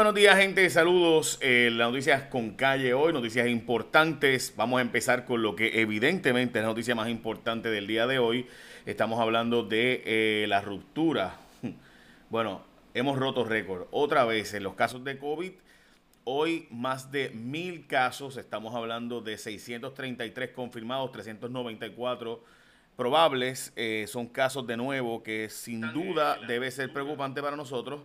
Buenos días, gente. Saludos. Eh, las noticias con calle hoy, noticias importantes. Vamos a empezar con lo que evidentemente es la noticia más importante del día de hoy. Estamos hablando de eh, la ruptura. Bueno, hemos roto récord. Otra vez en los casos de COVID. Hoy más de mil casos. Estamos hablando de 633 confirmados, 394 probables. Eh, son casos de nuevo que sin duda debe ser preocupante para nosotros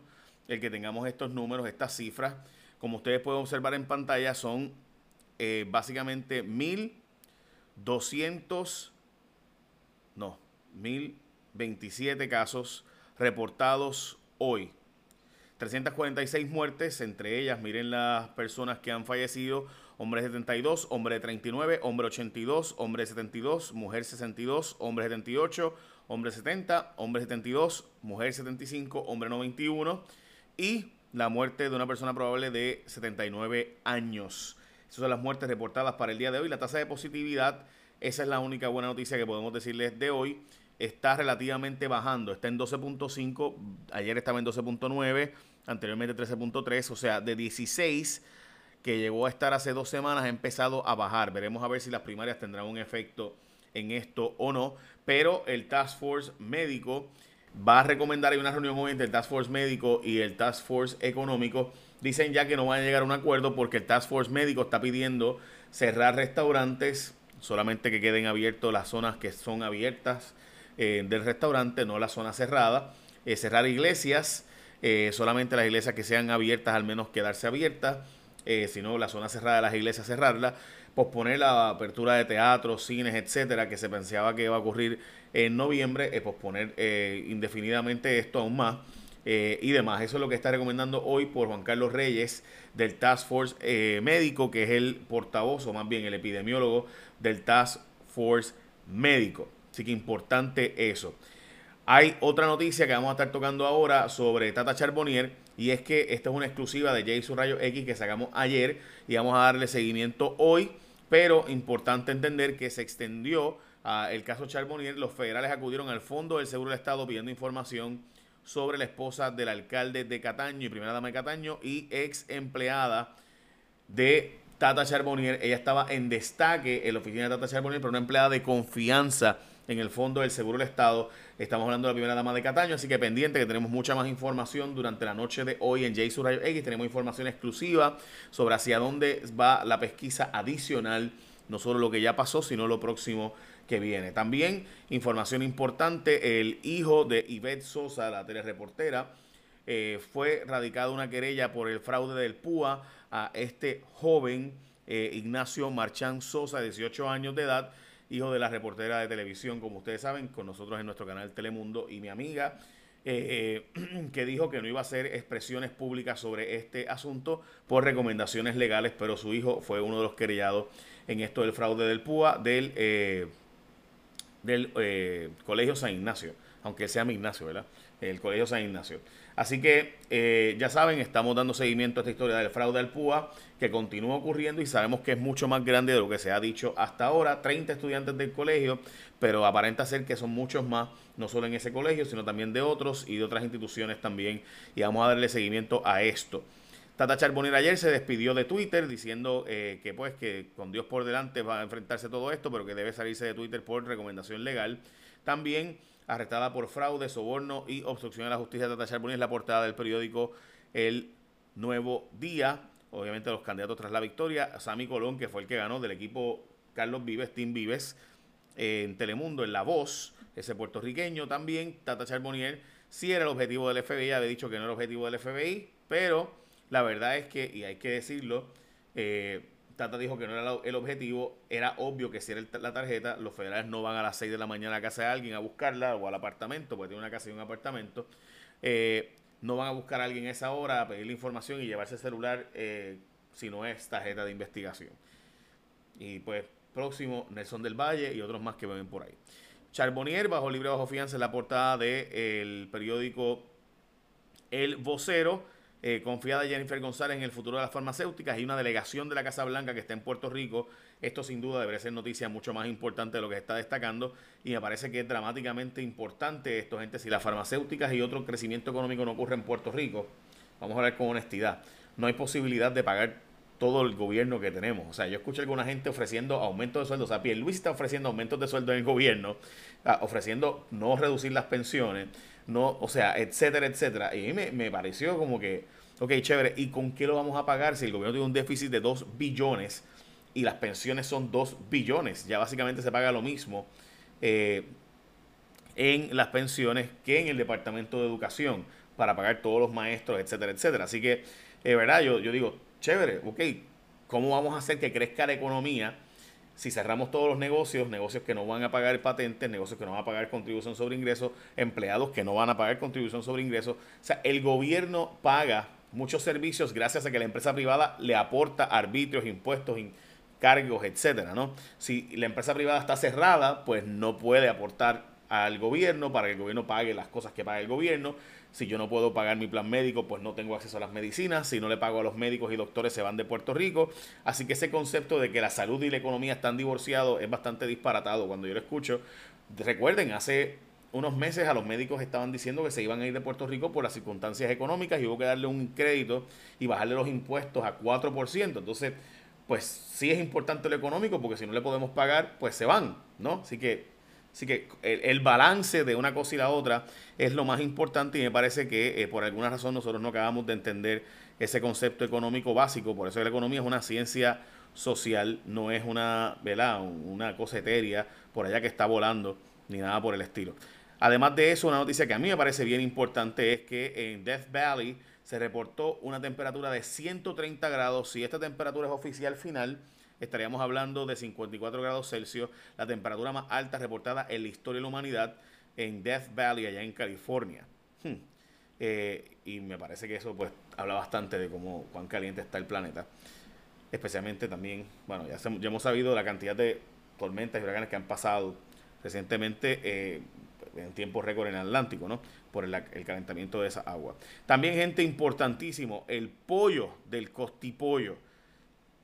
el que tengamos estos números, estas cifras. Como ustedes pueden observar en pantalla, son eh, básicamente 1.200, no, 1.027 casos reportados hoy. 346 muertes, entre ellas, miren las personas que han fallecido, hombre 72, hombre 39, hombre 82, hombre 72, mujer 62, hombre 78, hombre 70, hombre 72, mujer 75, hombre 91 y la muerte de una persona probable de 79 años. Esas son las muertes reportadas para el día de hoy. La tasa de positividad, esa es la única buena noticia que podemos decirles de hoy, está relativamente bajando. Está en 12.5, ayer estaba en 12.9, anteriormente 13.3, o sea, de 16 que llegó a estar hace dos semanas ha empezado a bajar. Veremos a ver si las primarias tendrán un efecto en esto o no. Pero el Task Force médico va a recomendar, hay una reunión hoy entre el Task Force médico y el Task Force económico. Dicen ya que no van a llegar a un acuerdo porque el Task Force médico está pidiendo cerrar restaurantes, solamente que queden abiertos las zonas que son abiertas eh, del restaurante, no la zona cerrada. Eh, cerrar iglesias, eh, solamente las iglesias que sean abiertas, al menos quedarse abiertas. si no, la zona cerrada de las iglesias cerrarla posponer la apertura de teatros, cines, etcétera, que se pensaba que iba a ocurrir en noviembre, eh, posponer eh, indefinidamente esto aún más. Eh, y demás. Eso es lo que está recomendando hoy por Juan Carlos Reyes del Task Force Médico, que es el portavoz o más bien el epidemiólogo del Task Force Médico. Así que importante eso. Hay otra noticia que vamos a estar tocando ahora sobre Tata Charbonnier y es que esta es una exclusiva de Jason Rayo X que sacamos ayer y vamos a darle seguimiento hoy pero importante entender que se extendió a el caso Charbonnier. Los federales acudieron al Fondo del Seguro del Estado pidiendo información sobre la esposa del alcalde de Cataño y primera dama de Cataño y ex empleada de Tata Charbonnier. Ella estaba en destaque en la oficina de Tata Charbonnier, pero una empleada de confianza en el Fondo del Seguro del Estado. Estamos hablando de la primera dama de Cataño, así que pendiente que tenemos mucha más información durante la noche de hoy en J Rayo X. Tenemos información exclusiva sobre hacia dónde va la pesquisa adicional, no solo lo que ya pasó, sino lo próximo que viene. También información importante, el hijo de Ivette Sosa, la telereportera, eh, fue radicada una querella por el fraude del PUA a este joven eh, Ignacio Marchán Sosa, de 18 años de edad, hijo de la reportera de televisión, como ustedes saben, con nosotros en nuestro canal Telemundo, y mi amiga, eh, eh, que dijo que no iba a hacer expresiones públicas sobre este asunto por recomendaciones legales, pero su hijo fue uno de los querellados en esto del fraude del PUA del, eh, del Colegio San Ignacio, aunque sea mi Ignacio, ¿verdad? El Colegio San Ignacio. Así que eh, ya saben, estamos dando seguimiento a esta historia del fraude al PUA que continúa ocurriendo y sabemos que es mucho más grande de lo que se ha dicho hasta ahora. 30 estudiantes del colegio, pero aparenta ser que son muchos más, no solo en ese colegio, sino también de otros y de otras instituciones también. Y vamos a darle seguimiento a esto. Tata Charbonnier ayer se despidió de Twitter diciendo eh, que pues que con Dios por delante va a enfrentarse todo esto, pero que debe salirse de Twitter por recomendación legal. También arrestada por fraude, soborno y obstrucción a la justicia. Tata Charbonnier es la portada del periódico El Nuevo Día. Obviamente los candidatos tras la victoria. Sammy Colón, que fue el que ganó del equipo Carlos Vives, Team Vives, en Telemundo, en La Voz, ese puertorriqueño también. Tata Charbonnier sí era el objetivo del FBI, había dicho que no era el objetivo del FBI, pero la verdad es que, y hay que decirlo, eh, Tata dijo que no era el objetivo, era obvio que si era la tarjeta, los federales no van a las 6 de la mañana a casa de alguien a buscarla o al apartamento, porque tiene una casa y un apartamento. Eh, no van a buscar a alguien a esa hora a pedirle información y llevarse el celular eh, si no es tarjeta de investigación. Y pues próximo, Nelson del Valle y otros más que ven por ahí. Charbonnier bajo libre bajo fianza en la portada del periódico El Vocero eh, confiada Jennifer González en el futuro de las farmacéuticas y una delegación de la Casa Blanca que está en Puerto Rico. Esto sin duda debería ser noticia mucho más importante de lo que está destacando y me parece que es dramáticamente importante esto, gente. Si las farmacéuticas y otro crecimiento económico no ocurre en Puerto Rico, vamos a hablar con honestidad. no hay posibilidad de pagar todo el gobierno que tenemos. O sea, yo escucho a alguna gente ofreciendo aumento de sueldo. O sea, Luis está ofreciendo aumentos de sueldo en el gobierno, ofreciendo no reducir las pensiones, no, o sea, etcétera, etcétera. Y a mí me, pareció como que, ok, chévere, ¿y con qué lo vamos a pagar si el gobierno tiene un déficit de 2 billones y las pensiones son 2 billones? Ya básicamente se paga lo mismo eh, en las pensiones que en el Departamento de Educación para pagar todos los maestros, etcétera, etcétera. Así que, eh, verdad, yo, yo digo, chévere, ok, ¿cómo vamos a hacer que crezca la economía si cerramos todos los negocios, negocios que no van a pagar patentes, negocios que no van a pagar contribución sobre ingresos, empleados que no van a pagar contribución sobre ingresos? O sea, el gobierno paga muchos servicios gracias a que la empresa privada le aporta arbitrios, impuestos, cargos, etcétera, ¿no? Si la empresa privada está cerrada, pues no puede aportar al gobierno para que el gobierno pague las cosas que paga el gobierno. Si yo no puedo pagar mi plan médico, pues no tengo acceso a las medicinas. Si no le pago a los médicos y doctores, se van de Puerto Rico. Así que ese concepto de que la salud y la economía están divorciados es bastante disparatado cuando yo lo escucho. Recuerden, hace unos meses a los médicos estaban diciendo que se iban a ir de Puerto Rico por las circunstancias económicas y hubo que darle un crédito y bajarle los impuestos a 4%. Entonces, pues sí es importante lo económico porque si no le podemos pagar, pues se van, ¿no? Así que Así que el, balance de una cosa y la otra es lo más importante y me parece que eh, por alguna razón nosotros no acabamos de entender ese concepto económico básico. Por eso la economía es una ciencia social, no es una, ¿verdad? una cosa etérea por allá que está volando ni nada por el estilo. Además de eso, una noticia que a mí me parece bien importante es que en Death Valley se reportó una temperatura de 130 grados. Si esta temperatura es oficial final, estaríamos hablando de 54 grados Celsius, la temperatura más alta reportada en la historia de la humanidad en Death Valley, allá en California. Hmm. Eh, y me parece que eso pues habla bastante de cómo cuán caliente está el planeta. Especialmente también, bueno, ya, ya hemos sabido la cantidad de tormentas y huracanes que han pasado recientemente eh, en tiempo récord en el Atlántico, ¿no? Por el, el, calentamiento de esa agua. También, gente importantísimo, el pollo del costipollo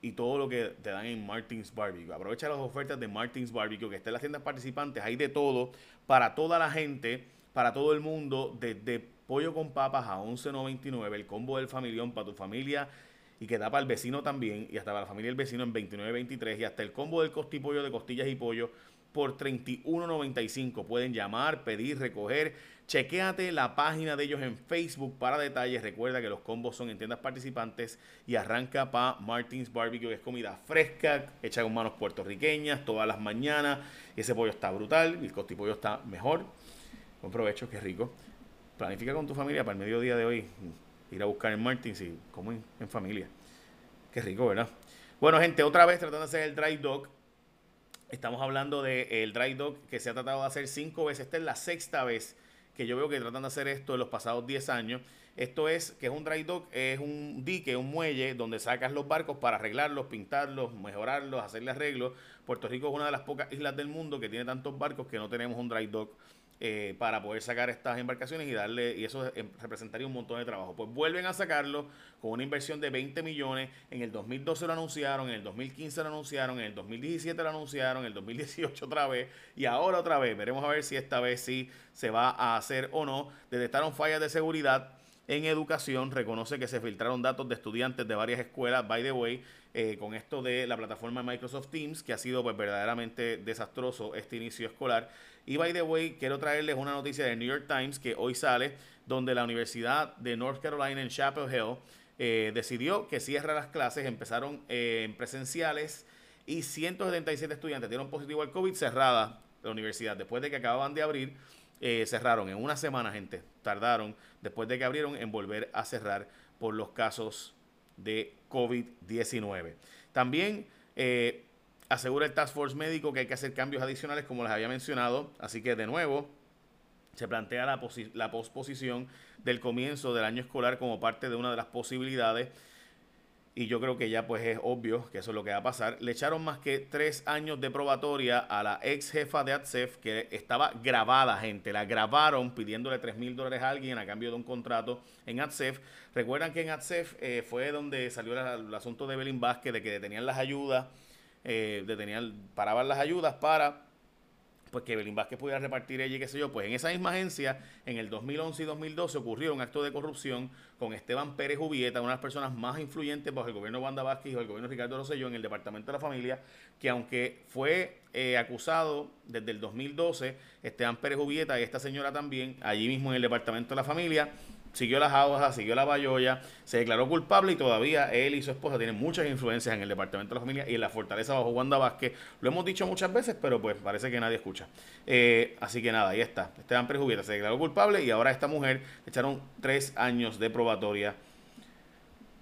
y todo lo que te dan en Martins Barbecue. Aprovecha las ofertas de Martins Barbecue, que está en las tiendas participantes, hay de todo, para toda la gente, para todo el mundo, desde pollo con papas a 11.99, el combo del familión para tu familia y que da para el vecino también, y hasta para la familia del vecino en 29.23, y hasta el combo del costipollo de costillas y pollo por 31.95. Pueden llamar, pedir, recoger Chequéate la página de ellos en Facebook para detalles. Recuerda que los combos son en tiendas participantes y arranca para Martins Barbecue, que es comida fresca, hecha con manos puertorriqueñas todas las mañanas. Ese pollo está brutal, el costipollo está mejor. Buen provecho, qué rico. Planifica con tu familia para el mediodía de hoy ir a buscar en Martins y comer en familia. Qué rico, ¿verdad? Bueno, gente, otra vez tratando de hacer el dry dog. Estamos hablando del dry dog que se ha tratado de hacer cinco veces. Esta es la sexta vez que yo veo que tratan de hacer esto en los pasados 10 años. Esto es, que es un dry dock, es un dique, un muelle donde sacas los barcos para arreglarlos, pintarlos, mejorarlos, hacerle arreglos. Puerto Rico es una de las pocas islas del mundo que tiene tantos barcos que no tenemos un dry dock eh, para poder sacar estas embarcaciones y darle, y eso eh, representaría un montón de trabajo. Pues vuelven a sacarlo con una inversión de 20 millones. En el 2012 lo anunciaron, en el 2015 lo anunciaron, en el 2017 lo anunciaron, en el 2018 otra vez y ahora otra vez. Veremos a ver si esta vez sí se va a hacer o no. Detectaron fallas de seguridad en educación. Reconoce que se filtraron datos de estudiantes de varias escuelas, by the way, eh, con esto de la plataforma Microsoft Teams, que ha sido pues verdaderamente desastroso este inicio escolar. Y by the way, quiero traerles una noticia del New York Times que hoy sale, donde la Universidad de North Carolina en Chapel Hill eh, decidió que cierra las clases, empezaron eh, en presenciales y 177 estudiantes dieron positivo al COVID cerrada la universidad. Después de que acababan de abrir, eh, cerraron en una semana, gente. Tardaron, después de que abrieron, en volver a cerrar por los casos de COVID-19. También asegura el Task Force médico que hay que hacer cambios adicionales, como les había mencionado. Así que, de nuevo, se plantea la, la posposición del comienzo del año escolar como parte de una de las posibilidades. Y yo creo que ya pues es obvio que eso es lo que va a pasar. Le echaron más que tres años de probatoria a la ex jefa de ATSEF que estaba grabada, gente. La grabaron pidiéndole 3 mil dólares a alguien a cambio de un contrato en ATSEF. Recuerdan que en ATSEF eh, fue donde salió el asunto de Belín Vázquez de que detenían las ayudas, eh, detenían, paraban las ayudas para pues que Belín Vázquez pudiera repartir ella y qué sé yo, pues en esa misma agencia, en el 2011 y 2012 ocurrió un acto de corrupción con Esteban Pérez Ubieta, una de las personas más influyentes bajo el gobierno de Wanda Vázquez y el gobierno de Ricardo Rosselló en el Departamento de la Familia, que aunque fue eh, acusado desde el 2012, Esteban Pérez Ubieta y esta señora también, allí mismo en el Departamento de la Familia, siguió las aguas, siguió la bayoya, se declaró culpable y todavía él y su esposa tienen muchas influencias en el Departamento de la Familia y en la fortaleza bajo Wanda Vázquez. Lo hemos dicho muchas veces, pero pues parece que nadie escucha. Eh, así que nada, ahí está. Esteban Prejubieta se declaró culpable y ahora esta mujer le echaron tres años de probatoria.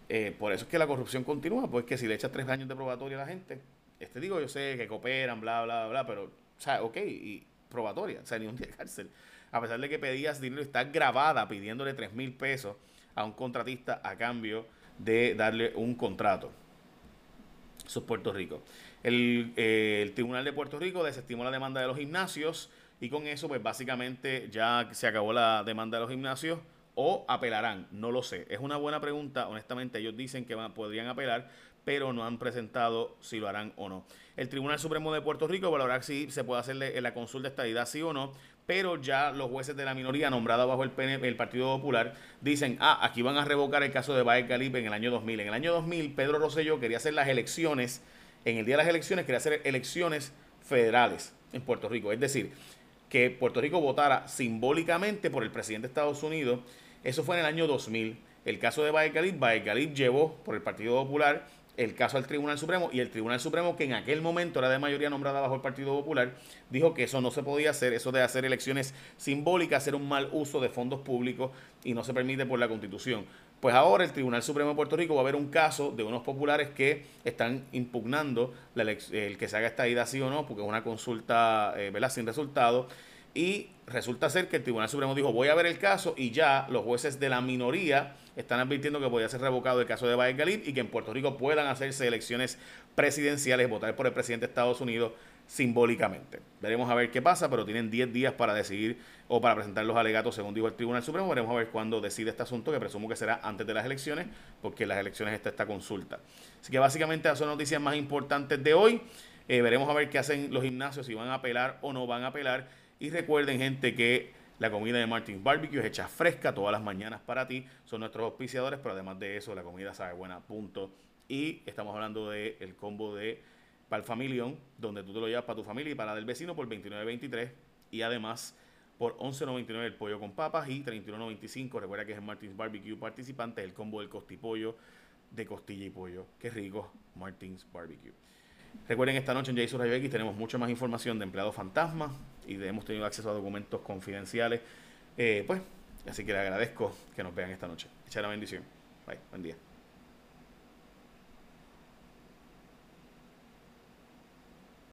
Eh, por eso es que la corrupción continúa, pues que si le echas tres años de probatoria a la gente, este digo, yo sé que cooperan, bla, bla, bla, pero, o sea, ok, y probatoria, o sea, ni un día de cárcel a pesar de que pedías dinero, está grabada pidiéndole 3 mil pesos a un contratista a cambio de darle un contrato. Eso es Puerto Rico. El, eh, el, Tribunal de Puerto Rico desestimó la demanda de los gimnasios y con eso pues básicamente ya se acabó la demanda de los gimnasios o apelarán, no lo sé. Es una buena pregunta, honestamente ellos dicen que podrían apelar, pero no han presentado si lo harán o no. El Tribunal Supremo de Puerto Rico valorará si se puede hacerle la consulta estadidad sí o no, pero ya los jueces de la minoría nombrada bajo el, el Partido Popular dicen, ah, aquí van a revocar el caso de Baez Galip en el año 2000. En el año 2000, Pedro Rosselló quería hacer las elecciones, en el día de las elecciones quería hacer elecciones federales en Puerto Rico, es decir, que Puerto Rico votara simbólicamente por el presidente de Estados Unidos. Eso fue en el año 2000. El caso de Baez Galip, Baez Galip llevó por el Partido Popular el caso al Tribunal Supremo y el Tribunal Supremo, que en aquel momento era de mayoría nombrada bajo el Partido Popular, dijo que eso no se podía hacer, eso de hacer elecciones simbólicas, hacer un mal uso de fondos públicos y no se permite por la Constitución. Pues ahora el Tribunal Supremo de Puerto Rico va a ver un caso de unos populares que están impugnando el que se haga esta ida sí o no, porque es una consulta eh, sin resultado. Y resulta ser que el Tribunal Supremo dijo, voy a ver el caso y ya los jueces de la minoría están advirtiendo que podría ser revocado el caso de Baez Galip y que en Puerto Rico puedan hacerse elecciones presidenciales, votar por el presidente de Estados Unidos simbólicamente. Veremos a ver qué pasa, pero tienen 10 días para decidir o para presentar los alegatos, según dijo el Tribunal Supremo. Veremos a ver cuándo decide este asunto, que presumo que será antes de las elecciones, porque en las elecciones está esta consulta. Así que básicamente esas son noticias más importantes de hoy. Eh, veremos a ver qué hacen los gimnasios, si van a apelar o no van a apelar. Y recuerden, gente, que la comida de Martins Barbecue es hecha fresca todas las mañanas para ti. Son nuestros auspiciadores, pero además de eso, la comida sabe buena, punto. Y estamos hablando del el combo de Pal Familión, donde tú te lo llevas para tu familia y para la del vecino por 29.23. Y además por 11.99 el pollo con papas y 31.95. Recuerda que es el Martins Barbecue participante, el combo del costipollo de costilla y pollo. Qué rico, Martins Barbecue. Recuerden, esta noche en Jason Rayo tenemos mucha más información de empleados fantasmas y hemos tenido acceso a documentos confidenciales. Eh, pues, así que les agradezco que nos vean esta noche. Echa la bendición. Bye, buen día.